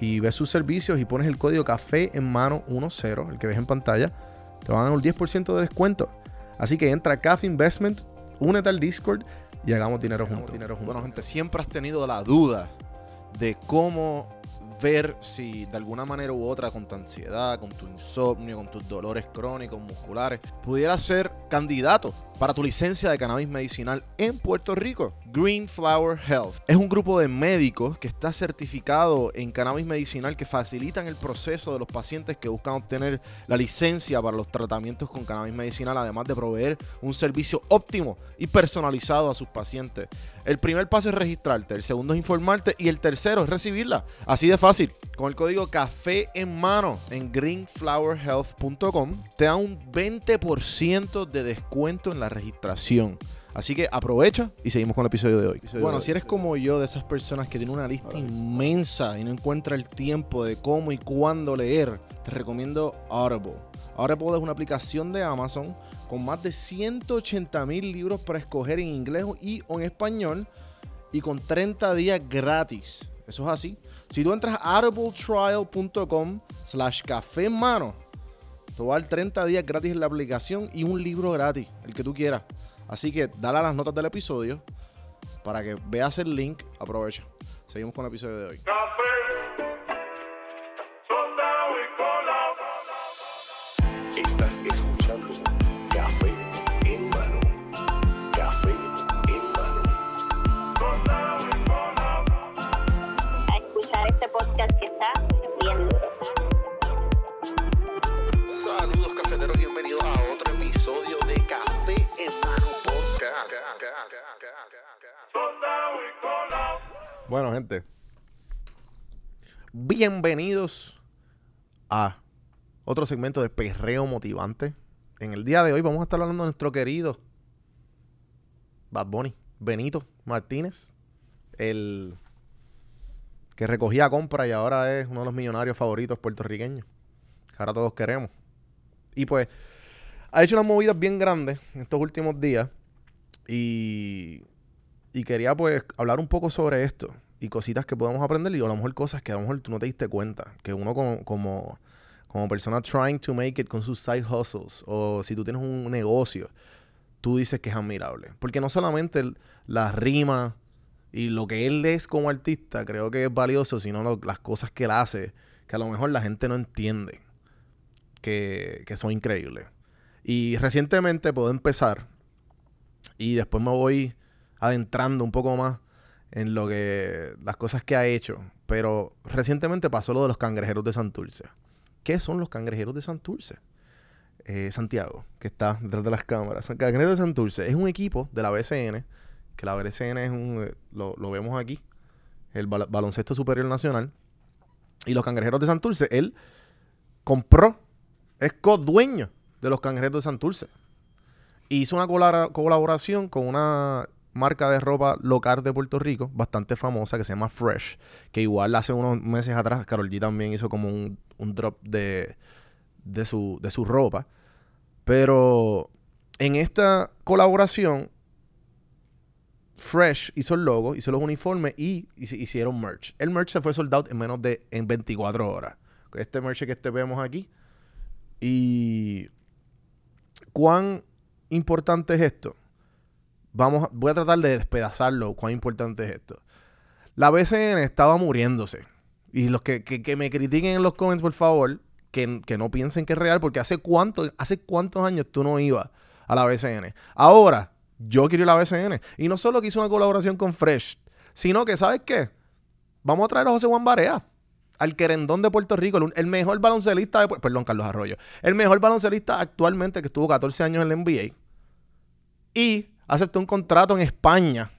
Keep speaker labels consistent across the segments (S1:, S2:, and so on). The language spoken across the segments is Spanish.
S1: y ves sus servicios y pones el código café en mano 10, el que ves en pantalla, te van a dar un 10% de descuento. Así que entra a Cafe Investment, únete al Discord y hagamos dinero juntos. Dinero
S2: Bueno, gente, siempre has tenido la duda de cómo ver si de alguna manera u otra con tu ansiedad, con tu insomnio, con tus dolores crónicos, musculares, pudieras ser candidato para tu licencia de cannabis medicinal en Puerto Rico. Green Flower Health es un grupo de médicos que está certificado en cannabis medicinal que facilitan el proceso de los pacientes que buscan obtener la licencia para los tratamientos con cannabis medicinal, además de proveer un servicio óptimo y personalizado a sus pacientes. El primer paso es registrarte, el segundo es informarte y el tercero es recibirla. Así de fácil. Con el código café en mano en greenflowerhealth.com te da un 20% de descuento en la registración. Así que aprovecha y seguimos con el episodio de hoy.
S1: Bueno, si eres como yo, de esas personas que tienen una lista inmensa y no encuentra el tiempo de cómo y cuándo leer, te recomiendo Audible. Audible es una aplicación de Amazon con más de 180 mil libros para escoger en inglés y o en español y con 30 días gratis. Eso es así. Si tú entras a audibletrial.com slash café en mano, te va a dar 30 días gratis en la aplicación y un libro gratis, el que tú quieras. Así que dale a las notas del episodio para que veas el link. Aprovecha. Seguimos con el episodio de hoy.
S3: Estás escuchando Café en mano. Café en mano.
S4: a escuchar este podcast que está
S1: Bueno, gente. Bienvenidos a otro segmento de Perreo Motivante. En el día de hoy vamos a estar hablando de nuestro querido Bad Bunny, Benito Martínez, el que recogía compra y ahora es uno de los millonarios favoritos puertorriqueños, que ahora todos queremos. Y pues ha hecho unas movidas bien grandes en estos últimos días y, y quería pues hablar un poco sobre esto y cositas que podemos aprender y a lo mejor cosas que a lo mejor tú no te diste cuenta, que uno como, como, como persona trying to make it con sus side hustles o si tú tienes un negocio, tú dices que es admirable. Porque no solamente el- las rimas y lo que él es como artista creo que es valioso, sino las cosas que él hace que a lo mejor la gente no entiende que, que son increíbles. Y recientemente puedo empezar y después me voy adentrando un poco más en lo que las cosas que ha hecho. Pero recientemente pasó lo de los cangrejeros de Santurce. ¿Qué son los cangrejeros de Santurce? Eh, Santiago, que está detrás de las cámaras. Cangrejeros de Santurce es un equipo de la BCN, que la BCN es un, eh, lo, vemos aquí, el bal- baloncesto superior nacional. Y los cangrejeros de Santurce, él compró, es co-dueño de los cangrejeros de Santurce. Hizo una colabora- colaboración con una marca de ropa local de Puerto Rico, bastante famosa, que se llama Fresh, que igual hace unos meses atrás, Carol G también hizo como un, drop de, de, su, de su ropa. Pero en esta colaboración, Fresh hizo el logo, hizo los uniformes y hici- hicieron merch. El merch se fue sold out en menos de en 24 horas. Este merch que este vemos aquí. Y cuán importante es esto. Vamos, voy a tratar de despedazarlo. Cuán importante es esto. La BCN estaba muriéndose. Y los que, que- que me critiquen en los comments, por favor, que, que no piensen que es real, porque hace cuánto, hace cuántos años tú no ibas a la BCN. Ahora, yo quiero ir a la BCN. Y no solo que hice una colaboración con Fresh, sino que, ¿sabes qué? Vamos a traer a José Juan Barea. Al querendón de Puerto Rico, el, el mejor baloncelista de Perdón, Carlos Arroyo. El mejor baloncelista actualmente que estuvo 14 años en la NBA. Y aceptó un contrato en España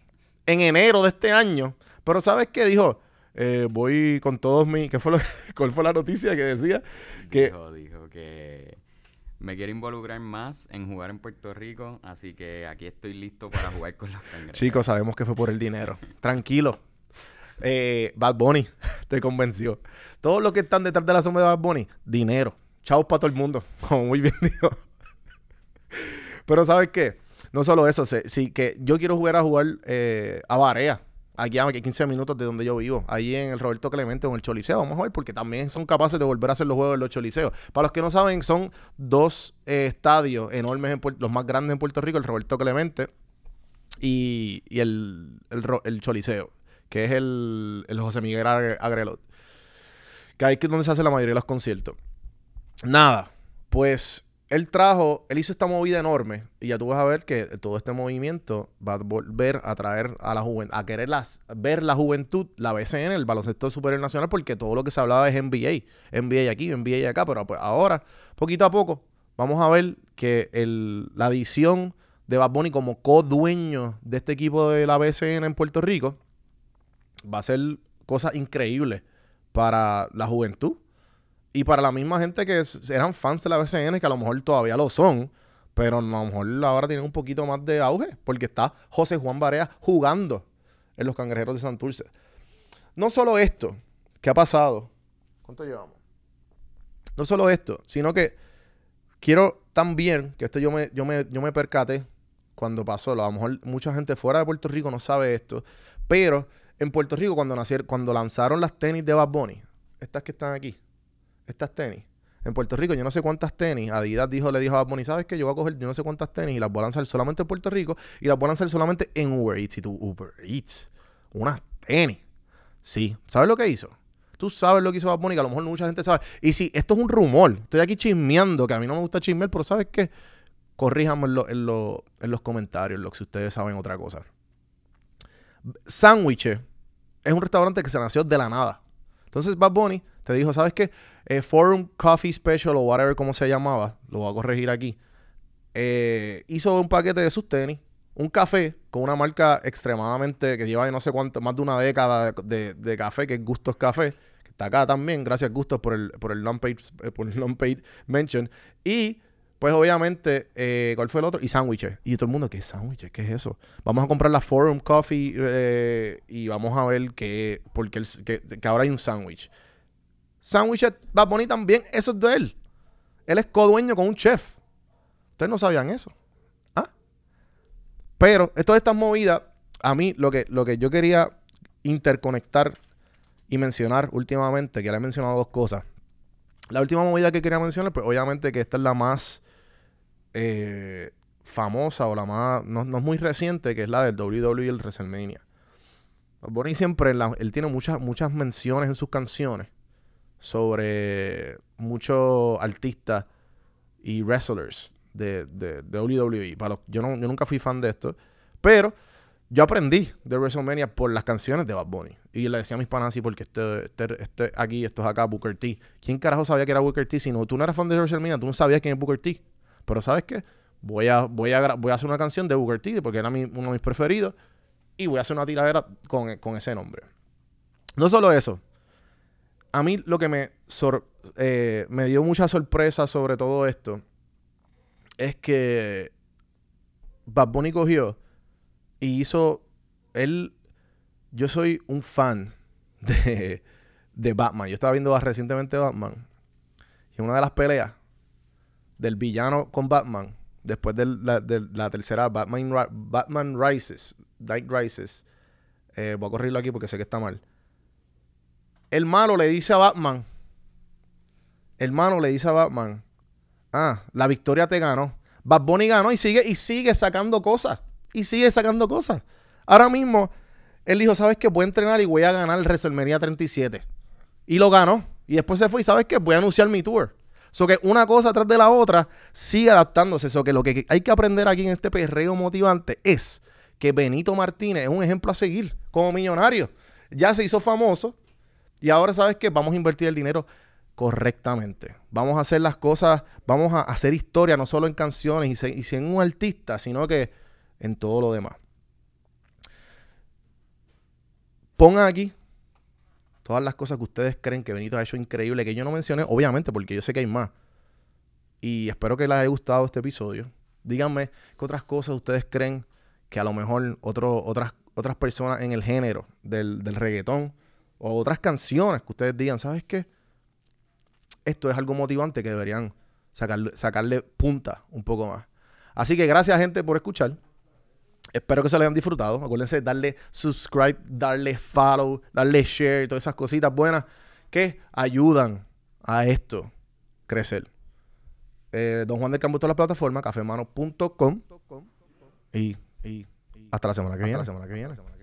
S1: en enero de este año. Pero ¿sabes qué? Dijo, Eh, voy con todos mis... ¿Qué fue lo, ¿Cuál fue la noticia que decía? Que
S5: Dijo, dijo que me quiero involucrar más en jugar en Puerto Rico, así que aquí estoy listo para jugar con los cangrejos.
S1: Chicos, sabemos que fue por el dinero. Tranquilo. Eh, Bad Bunny te convenció. Todos los que están detrás de la sombra de Bad Bunny, dinero. Chao para todo el mundo. Como muy bien dijo. Pero ¿sabes qué? No solo eso, sí que yo quiero jugar a jugar eh, a Barea. Aquí a 15 minutos de donde yo vivo. Ahí en el Roberto Clemente o en el Choliseo. Vamos a ver, porque también son capaces de volver a hacer los juegos en los Choliseos. Para los que no saben, son dos eh, estadios enormes, en los más grandes en Puerto Rico, el Roberto Clemente y, y el, el, el Choliseo, que es el, el José Miguel Agre- Agrelot. Que ahí es donde se hace la mayoría de los conciertos. Nada, pues él trajo, él hizo esta movida enorme y ya tú vas a ver que todo este movimiento va a volver a traer a la juventud, a querer las- ver la juventud, la BCN, el baloncesto superior nacional, porque todo lo que se hablaba es NBA, NBA aquí, NBA acá, pero pues ahora, poquito a poco, vamos a ver que el, la adición de Bad como co-dueño de este equipo de la BCN en Puerto Rico va a ser cosas increíbles para la juventud y para la misma gente que eran fans de la BCN, que a lo mejor todavía lo son, pero a lo mejor ahora tienen un poquito más de auge, porque está José Juan Barea jugando en los cangrejeros de Santurce. No solo esto, ¿qué ha pasado? ¿Cuánto llevamos? No solo esto, sino que quiero también, que esto yo me, yo me, yo me percaté cuando pasó, a lo mejor mucha gente fuera de Puerto Rico no sabe esto, pero en Puerto Rico cuando nacieron, cuando lanzaron las tenis de Bad Bunny, estas que están aquí, estas tenis. En Puerto Rico, yo no sé cuántas tenis. Adidas dijo, le dijo a Bunny, ¿sabes qué? Yo voy a coger yo no sé cuántas tenis y las voy a lanzar solamente en Puerto Rico y las voy a lanzar solamente en Uber Eats. Y tú, Uber Eats, unas tenis. Sí. ¿Sabes lo que hizo? Tú sabes lo que hizo Bad que a lo mejor mucha gente sabe. Y sí, esto es un rumor. Estoy aquí chismeando, que a mí no me gusta chismear, pero ¿sabes qué? Corríjame en, en los comentarios, lo que si ustedes saben otra cosa. Sándwiches es un restaurante que se nació de la nada. Entonces Bad Bunny te dijo, ¿sabes qué? Eh, Forum Coffee Special o whatever como se llamaba, lo voy a corregir aquí, eh, hizo un paquete de sus tenis, un café con una marca extremadamente, que lleva no sé cuánto, más de una década de, café, que es Gustos Café, que está acá también, gracias Gustos por el, por el non-paid eh, non-paid mention. Y pues obviamente, eh, ¿cuál fue el otro? Y sándwiches. Y todo el mundo, ¿qué sándwiches? ¿Qué es eso? Vamos a comprar la Forum Coffee eh, y vamos a ver que, porque el- que, que ahora hay un sándwich. Sándwiches, Bad Bunny también, eso es de él. Él es codueño con un chef. Ustedes no sabían eso. ¿Ah? Pero, todas estas movidas, a mí lo que, lo que yo quería interconectar y mencionar últimamente, que le he mencionado dos cosas. La última movida que quería mencionar, pues obviamente que esta es la más eh, famosa o la más, no, no es muy reciente, que es la del WWE y el WrestleMania. Bunny siempre, él tiene muchas, muchas menciones en sus canciones sobre muchos artistas y wrestlers de, de, WWE. Yo, no, yo nunca fui fan de esto, pero yo aprendí de WrestleMania por las canciones de Bad Bunny. Y le decía a mis panas así, porque este, este, este aquí, esto es acá, Booker T. ¿Quién carajo sabía que era Booker T? Si no, tú no eras fan de WrestleMania, tú no sabías quién es Booker T. Pero ¿sabes qué? Voy a, voy a, voy a hacer una canción de Booker T, porque era mi- uno de mis preferidos, y voy a hacer una tiradera con, con ese nombre. No solo eso. A mí lo que me, sor- eh, me dio mucha sorpresa sobre todo esto es que Bad Bunny cogió y hizo. Él. Yo soy un fan de, de Batman. Yo estaba viendo recientemente Batman. Y una de las peleas del villano con Batman, después de la, de la tercera Batman, Batman Rises, Night Rises, eh, voy a correrlo aquí porque sé que está mal. El malo le dice a Batman, el malo le dice a Batman, ah, la victoria te ganó. Bad Bunny ganó y sigue, y sigue sacando cosas. Y sigue sacando cosas. Ahora mismo, él dijo, ¿sabes qué? Voy a entrenar y voy a ganar el WrestleMania 37. Y lo ganó. Y después se fue y ¿sabes qué? Voy a anunciar mi tour. So que una cosa tras de la otra sigue adaptándose. So que lo que hay que aprender aquí en este perreo motivante es que Benito Martínez es un ejemplo a seguir como millonario. Ya se hizo famoso y ahora sabes que vamos a invertir el dinero correctamente. Vamos a hacer las cosas, vamos a hacer historia, no solo en canciones y, se- y ser un artista, sino que en todo lo demás. Pongan aquí todas las cosas que ustedes creen que Benito ha hecho increíble, que yo no mencioné, obviamente, porque yo sé que hay más. Y espero que les haya gustado este episodio. Díganme qué otras cosas ustedes creen que a lo mejor otras, otras personas en el género del, del reggaetón o otras canciones que ustedes digan, ¿sabes qué? Esto es algo motivante que deberían sacarle, sacarle punta un poco más. Así que gracias, gente, por escuchar. Espero que se lo hayan disfrutado. Acuérdense de darle subscribe, darle follow, darle share, todas esas cositas buenas que ayudan a esto crecer. Eh, Don Juan del Campo, todas las plataformas, cafemano.com. Y, y hasta la semana que viene. Hasta la semana que viene.